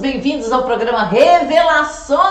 bem-vindos ao programa Revelações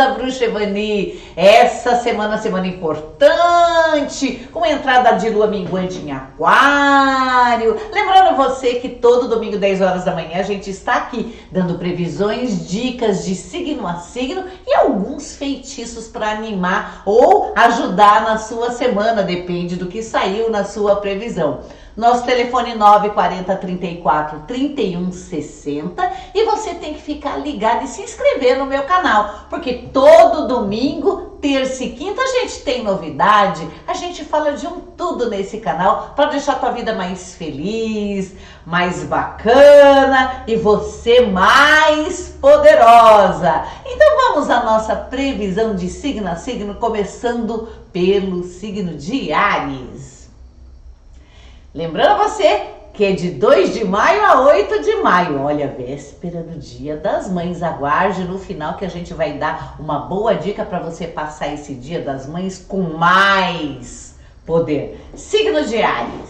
da Bruxa Evani. Essa semana, semana importante, com entrada de lua minguante em Aquário. Lembrando você que todo domingo, 10 horas da manhã, a gente está aqui dando previsões, dicas de signo a signo e alguns feitiços para animar ou ajudar na sua semana, depende do que saiu na sua previsão. Nosso telefone 940 34 31 60 e você tem que ficar ligado e se inscrever no meu canal, porque todo domingo, terça e quinta a gente tem novidade, a gente fala de um tudo nesse canal para deixar a tua vida mais feliz, mais bacana e você mais poderosa. Então vamos à nossa previsão de signo a signo, começando pelo signo de Ares. Lembrando você que é de 2 de maio a 8 de maio. Olha, véspera do Dia das Mães. Aguarde no final que a gente vai dar uma boa dica para você passar esse Dia das Mães com mais poder. Signo de Ares.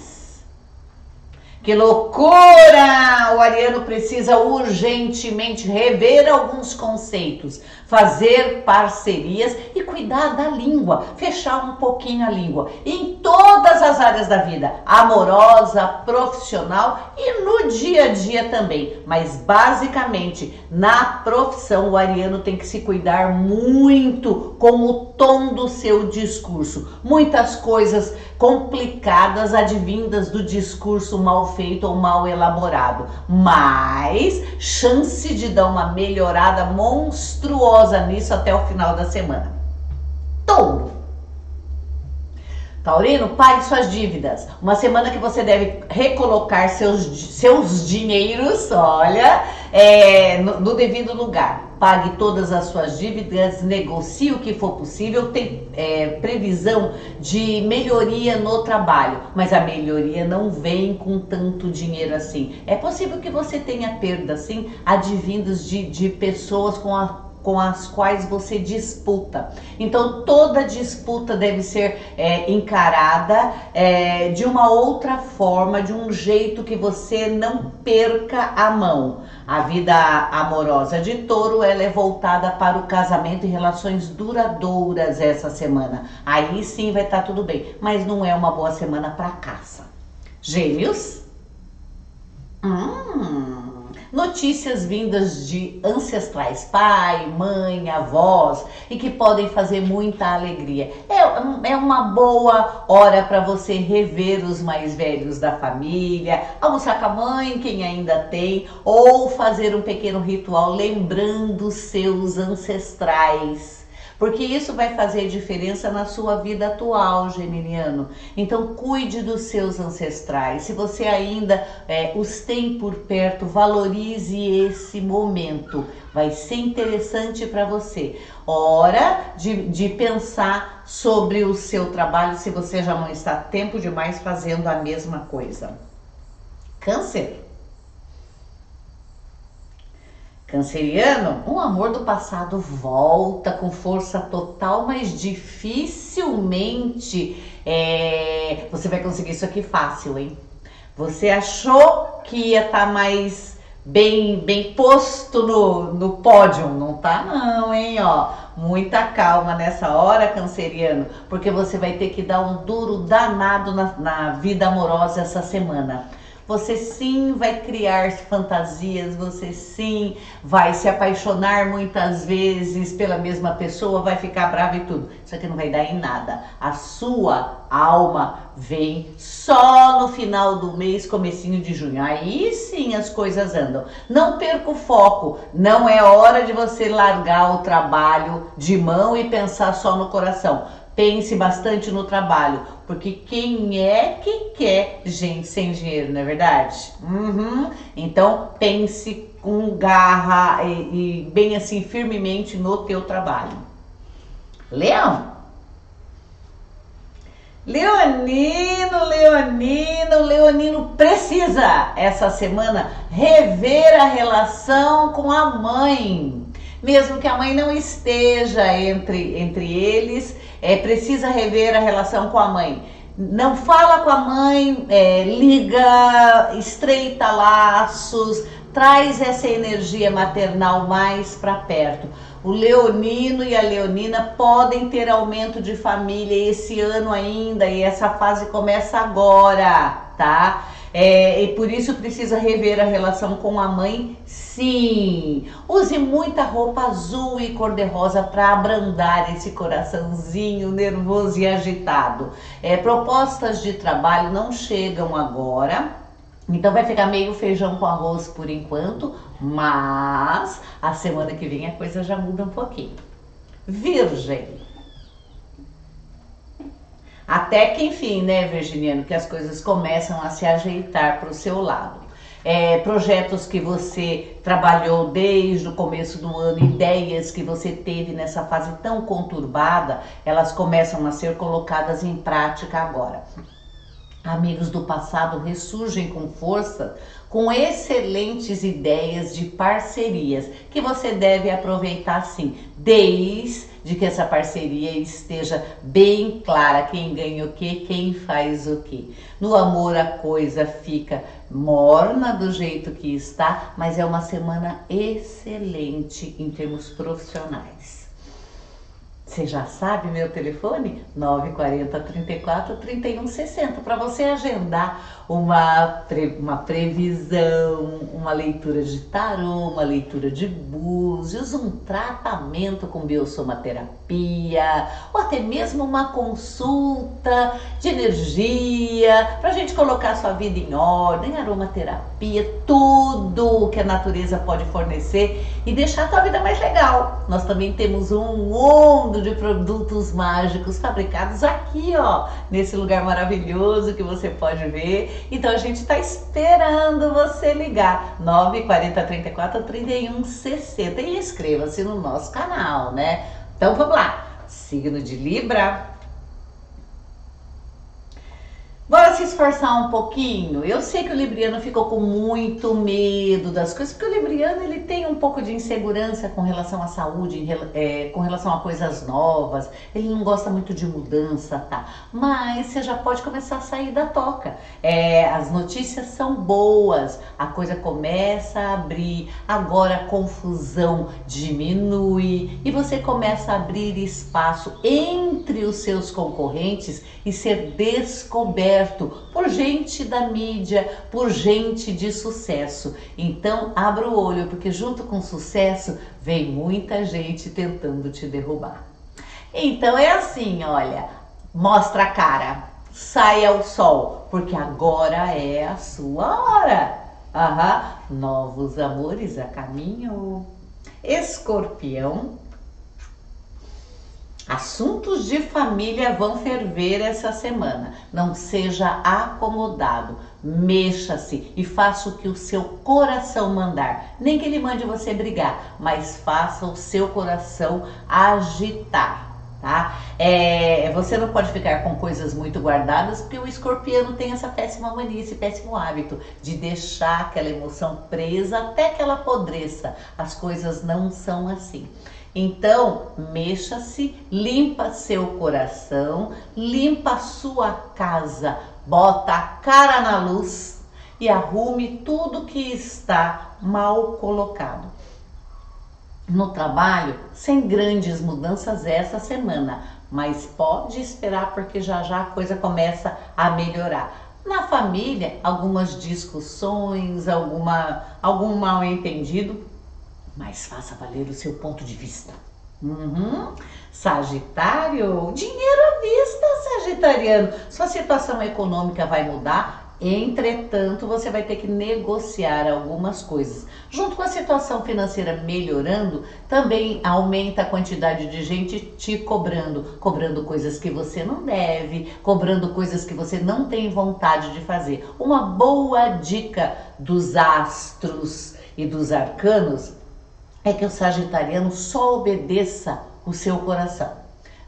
Que loucura! O ariano precisa urgentemente rever alguns conceitos, fazer parcerias e cuidar da língua, fechar um pouquinho a língua em todas as áreas da vida, amorosa, profissional e no dia a dia também. Mas basicamente, na profissão, o ariano tem que se cuidar muito com o tom do seu discurso. Muitas coisas complicadas advindas do discurso mal feito ou mal elaborado, mas chance de dar uma melhorada monstruosa nisso até o final da semana. Touro. Taurino, pague suas dívidas. Uma semana que você deve recolocar seus, seus dinheiros, olha, é, no, no devido lugar pague todas as suas dívidas, negocie o que for possível, tem é, previsão de melhoria no trabalho, mas a melhoria não vem com tanto dinheiro assim. É possível que você tenha perda, sim, advindos de, de pessoas com a com as quais você disputa. Então, toda disputa deve ser é, encarada é, de uma outra forma, de um jeito que você não perca a mão. A vida amorosa de touro ela é voltada para o casamento e relações duradouras essa semana. Aí sim vai estar tá tudo bem, mas não é uma boa semana para caça. Gêmeos? Hum notícias vindas de ancestrais, pai, mãe, avós, e que podem fazer muita alegria. É, é uma boa hora para você rever os mais velhos da família, almoçar com a mãe, quem ainda tem, ou fazer um pequeno ritual lembrando seus ancestrais porque isso vai fazer diferença na sua vida atual, geminiano. Então, cuide dos seus ancestrais. Se você ainda é, os tem por perto, valorize esse momento. Vai ser interessante para você. Hora de, de pensar sobre o seu trabalho, se você já não está tempo demais fazendo a mesma coisa. Câncer. Canceriano, um amor do passado volta com força total, mas dificilmente é, você vai conseguir isso aqui fácil, hein? Você achou que ia estar tá mais bem, bem posto no, no pódio, não tá não, hein? Ó, muita calma nessa hora, canceriano, porque você vai ter que dar um duro danado na, na vida amorosa essa semana você sim vai criar fantasias, você sim vai se apaixonar muitas vezes pela mesma pessoa, vai ficar bravo e tudo. Isso aqui não vai dar em nada. A sua alma vem só no final do mês, comecinho de junho. Aí sim as coisas andam. Não perca o foco. Não é hora de você largar o trabalho de mão e pensar só no coração pense bastante no trabalho, porque quem é que quer gente sem dinheiro, não é verdade? Uhum. Então pense com garra e, e bem assim firmemente no teu trabalho. Leão. Leonino, Leonino, Leonino precisa essa semana rever a relação com a mãe. Mesmo que a mãe não esteja entre, entre eles, é precisa rever a relação com a mãe. Não fala com a mãe, é, liga, estreita laços, traz essa energia maternal mais para perto. O leonino e a leonina podem ter aumento de família esse ano ainda e essa fase começa agora, tá? É, e por isso precisa rever a relação com a mãe, sim. Use muita roupa azul e cor-de-rosa para abrandar esse coraçãozinho nervoso e agitado. É, propostas de trabalho não chegam agora, então vai ficar meio feijão com arroz por enquanto, mas a semana que vem a coisa já muda um pouquinho. Virgem. Até que enfim, né, Virginiano, que as coisas começam a se ajeitar para o seu lado. É, projetos que você trabalhou desde o começo do ano, ideias que você teve nessa fase tão conturbada, elas começam a ser colocadas em prática agora. Amigos do passado ressurgem com força, com excelentes ideias de parcerias que você deve aproveitar sim, desde que essa parceria esteja bem clara quem ganha o que, quem faz o que. No amor a coisa fica morna do jeito que está, mas é uma semana excelente em termos profissionais. Você já sabe meu telefone? 940 34 31 60 para você agendar uma, uma previsão, uma leitura de tarô, uma leitura de búzios, um tratamento com biosomaterapia, ou até mesmo uma consulta de energia, para a gente colocar a sua vida em ordem, aromaterapia, tudo que a natureza pode fornecer e deixar a sua vida mais legal. Nós também temos um mundo de produtos mágicos fabricados aqui, ó, nesse lugar maravilhoso que você pode ver então a gente está esperando você ligar 940 34 31 60 e inscreva-se no nosso canal, né? Então vamos lá. Signo de Libra, Bora se esforçar um pouquinho. Eu sei que o Libriano ficou com muito medo das coisas, porque o Libriano ele tem um pouco de insegurança com relação à saúde, é, com relação a coisas novas. Ele não gosta muito de mudança, tá? Mas você já pode começar a sair da toca. É, as notícias são boas, a coisa começa a abrir. Agora a confusão diminui e você começa a abrir espaço entre os seus concorrentes e ser descoberto por gente da mídia, por gente de sucesso. Então, abra o olho, porque junto com sucesso vem muita gente tentando te derrubar. Então é assim, olha, mostra a cara, sai ao sol, porque agora é a sua hora. Aham, novos amores a caminho. Escorpião, Assuntos de família vão ferver essa semana. Não seja acomodado. Mexa-se e faça o que o seu coração mandar. Nem que ele mande você brigar, mas faça o seu coração agitar. Tá? É, você não pode ficar com coisas muito guardadas, porque o escorpiano tem essa péssima mania, esse péssimo hábito de deixar aquela emoção presa até que ela apodreça. As coisas não são assim. Então, mexa-se, limpa seu coração, limpa sua casa, bota a cara na luz e arrume tudo que está mal colocado. No trabalho, sem grandes mudanças essa semana, mas pode esperar porque já já a coisa começa a melhorar. Na família, algumas discussões, alguma, algum mal entendido, mas faça valer o seu ponto de vista. Uhum. Sagitário, dinheiro à vista, Sagitariano. Sua situação econômica vai mudar, entretanto, você vai ter que negociar algumas coisas. Junto com a situação financeira melhorando, também aumenta a quantidade de gente te cobrando, cobrando coisas que você não deve, cobrando coisas que você não tem vontade de fazer. Uma boa dica dos astros e dos arcanos é que o sagitariano só obedeça o seu coração.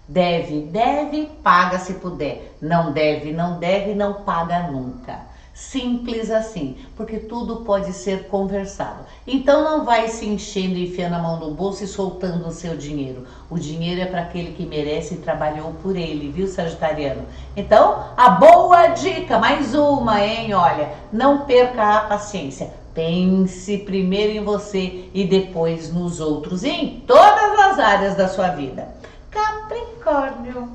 Deve, deve, paga se puder. Não deve, não deve, não paga nunca. Simples assim, porque tudo pode ser conversado. Então não vai se enchendo, enfiando a mão no bolso e soltando o seu dinheiro. O dinheiro é para aquele que merece e trabalhou por ele, viu, Sagitariano? Então, a boa dica, mais uma, hein? Olha, não perca a paciência. Pense primeiro em você e depois nos outros, em todas as áreas da sua vida. Capricórnio.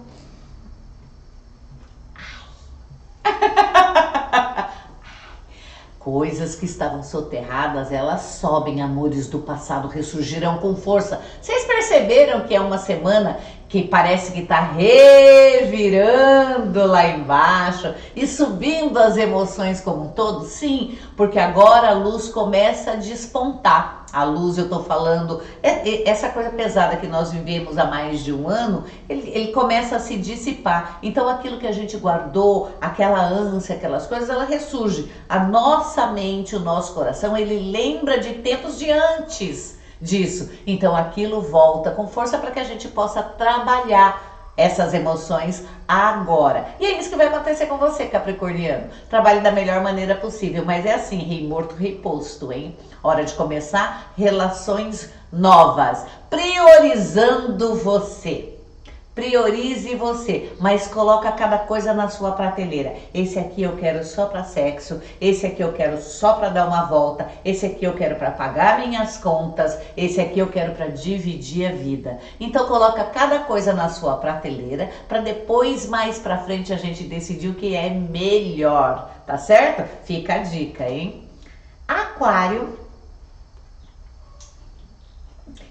Coisas que estavam soterradas, elas sobem, amores do passado ressurgirão com força. Vocês perceberam que é uma semana que parece que está revirando lá embaixo e subindo as emoções como um todo? Sim, porque agora a luz começa a despontar. A luz, eu estou falando, é, é, essa coisa pesada que nós vivemos há mais de um ano, ele, ele começa a se dissipar. Então, aquilo que a gente guardou, aquela ânsia, aquelas coisas, ela ressurge. A nossa mente, o nosso coração, ele lembra de tempos de antes disso. Então aquilo volta com força para que a gente possa trabalhar essas emoções agora. E é isso que vai acontecer com você, Capricorniano. Trabalhe da melhor maneira possível, mas é assim, rei morto, rei posto, hein? Hora de começar relações novas, priorizando você. Priorize você, mas coloca cada coisa na sua prateleira. Esse aqui eu quero só para sexo, esse aqui eu quero só para dar uma volta, esse aqui eu quero para pagar minhas contas, esse aqui eu quero para dividir a vida. Então coloca cada coisa na sua prateleira para depois mais para frente a gente decidir o que é melhor, tá certo? Fica a dica, hein? Aquário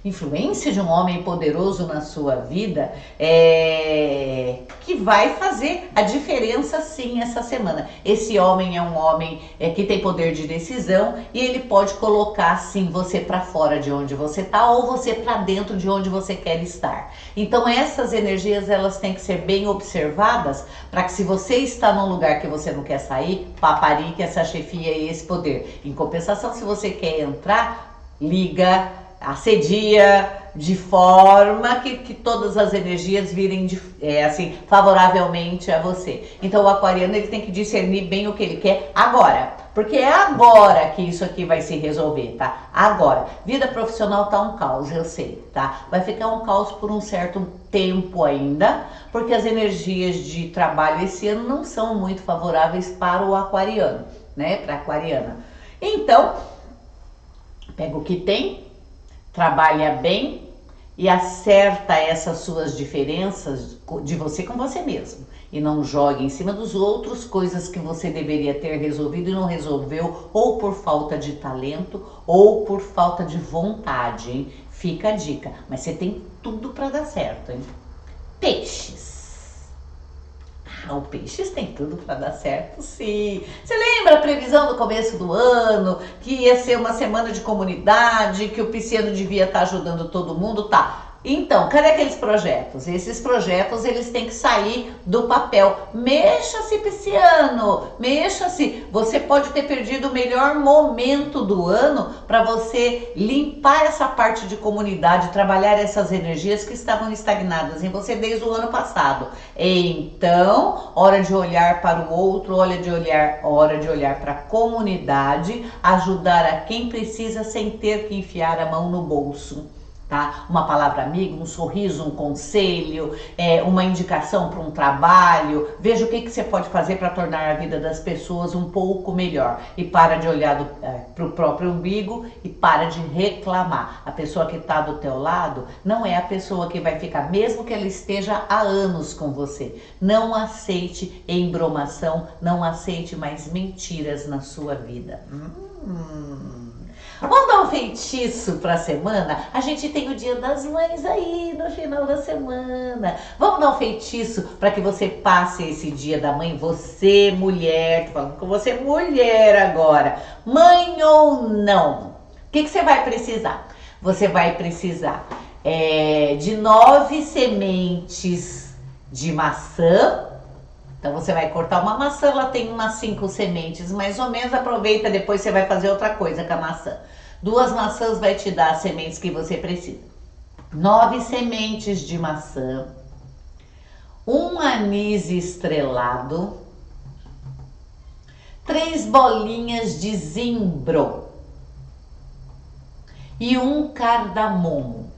influência de um homem poderoso na sua vida é, que vai fazer a diferença sim essa semana. Esse homem é um homem é, que tem poder de decisão e ele pode colocar sim você para fora de onde você está ou você para dentro de onde você quer estar. Então essas energias elas têm que ser bem observadas para que se você está num lugar que você não quer sair, paparique essa chefia e esse poder. Em compensação, se você quer entrar, liga assedia de forma que, que todas as energias virem de, é, assim favoravelmente a você. Então o aquariano ele tem que discernir bem o que ele quer agora, porque é agora que isso aqui vai se resolver, tá? Agora. Vida profissional tá um caos, eu sei, tá? Vai ficar um caos por um certo tempo ainda, porque as energias de trabalho esse ano não são muito favoráveis para o aquariano, né? Para aquariana. Então, pega o que tem, trabalha bem e acerta essas suas diferenças de você com você mesmo. E não jogue em cima dos outros coisas que você deveria ter resolvido e não resolveu, ou por falta de talento, ou por falta de vontade, hein? Fica a dica. Mas você tem tudo para dar certo, hein? Peixes. O Peixes tem tudo para dar certo, sim. Você lembra a previsão do começo do ano, que ia ser uma semana de comunidade, que o pisciano devia estar tá ajudando todo mundo? Tá. Então, cadê aqueles projetos? Esses projetos eles têm que sair do papel. Mexa-se, pisciano, mexa-se. Você pode ter perdido o melhor momento do ano para você limpar essa parte de comunidade, trabalhar essas energias que estavam estagnadas em você desde o ano passado. Então, hora de olhar para o outro, hora de olhar, hora de olhar para a comunidade, ajudar a quem precisa sem ter que enfiar a mão no bolso tá? Uma palavra amiga, um sorriso, um conselho, é, uma indicação para um trabalho. Veja o que, que você pode fazer para tornar a vida das pessoas um pouco melhor. E para de olhar é, para o próprio umbigo e para de reclamar. A pessoa que está do teu lado não é a pessoa que vai ficar, mesmo que ela esteja há anos com você. Não aceite embromação, não aceite mais mentiras na sua vida. Hum. Vamos dar um feitiço para a semana? A gente tem o Dia das Mães aí no final da semana. Vamos dar um feitiço para que você passe esse Dia da Mãe, você mulher, tô falando com você mulher agora, mãe ou não. O que, que você vai precisar? Você vai precisar é, de nove sementes de maçã então você vai cortar uma maçã, ela tem umas cinco sementes mais ou menos. Aproveita, depois você vai fazer outra coisa com a maçã. Duas maçãs vai te dar as sementes que você precisa. Nove sementes de maçã, um anis estrelado, três bolinhas de zimbro e um cardamomo.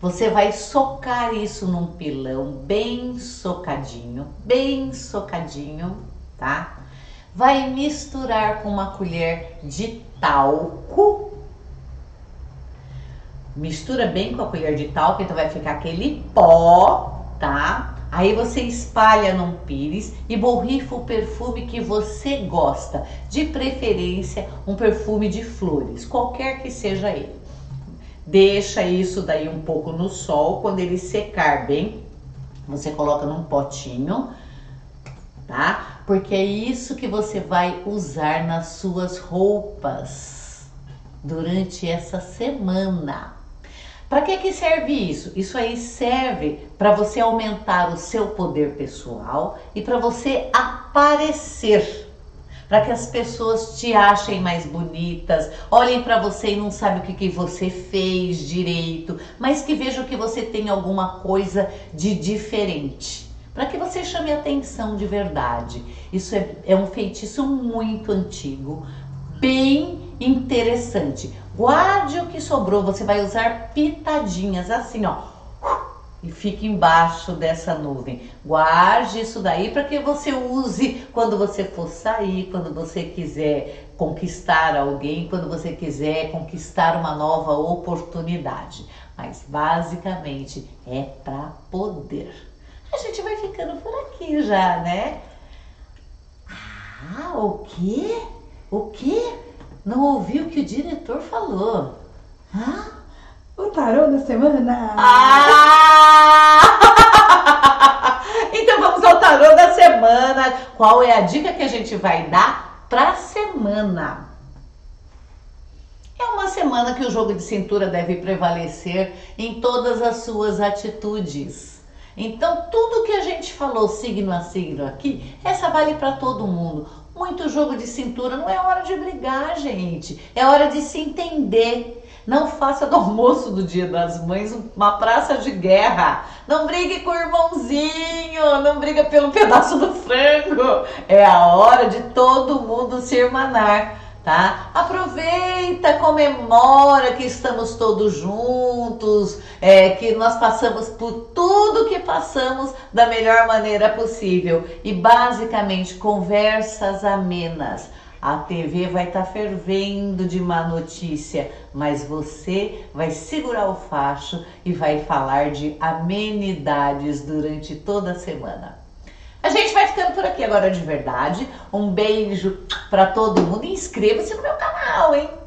Você vai socar isso num pilão bem socadinho, bem socadinho, tá? Vai misturar com uma colher de talco. Mistura bem com a colher de talco, então vai ficar aquele pó, tá? Aí você espalha num pires e borrifa o perfume que você gosta, de preferência um perfume de flores, qualquer que seja ele. Deixa isso daí um pouco no sol, quando ele secar bem, você coloca num potinho, tá? Porque é isso que você vai usar nas suas roupas durante essa semana. Para que, que serve isso? Isso aí serve para você aumentar o seu poder pessoal e para você aparecer. Para que as pessoas te achem mais bonitas, olhem para você e não sabem o que, que você fez direito, mas que vejam que você tem alguma coisa de diferente. Para que você chame atenção de verdade. Isso é, é um feitiço muito antigo, bem interessante. Guarde o que sobrou, você vai usar pitadinhas assim, ó. E fique embaixo dessa nuvem. Guarde isso daí para que você use quando você for sair, quando você quiser conquistar alguém, quando você quiser conquistar uma nova oportunidade. Mas basicamente é para poder. A gente vai ficando por aqui já, né? Ah, o quê? O quê? Não ouviu o que o diretor falou. Hã? O tarô da semana. Ah! então vamos ao tarô da semana. Qual é a dica que a gente vai dar para semana? É uma semana que o jogo de cintura deve prevalecer em todas as suas atitudes. Então, tudo que a gente falou signo a signo aqui, essa vale para todo mundo muito jogo de cintura. Não é hora de brigar, gente. É hora de se entender. Não faça do almoço do Dia das Mães uma praça de guerra. Não brigue com o irmãozinho. Não briga pelo pedaço do frango. É a hora de todo mundo se irmanar tá? Aproveita, comemora que estamos todos juntos, é, que nós passamos por tudo que passamos da melhor maneira possível e basicamente conversas amenas. A TV vai estar tá fervendo de má notícia, mas você vai segurar o facho e vai falar de amenidades durante toda a semana. A gente vai ficando por aqui agora de verdade. Um beijo para todo mundo e inscreva-se no meu canal, hein?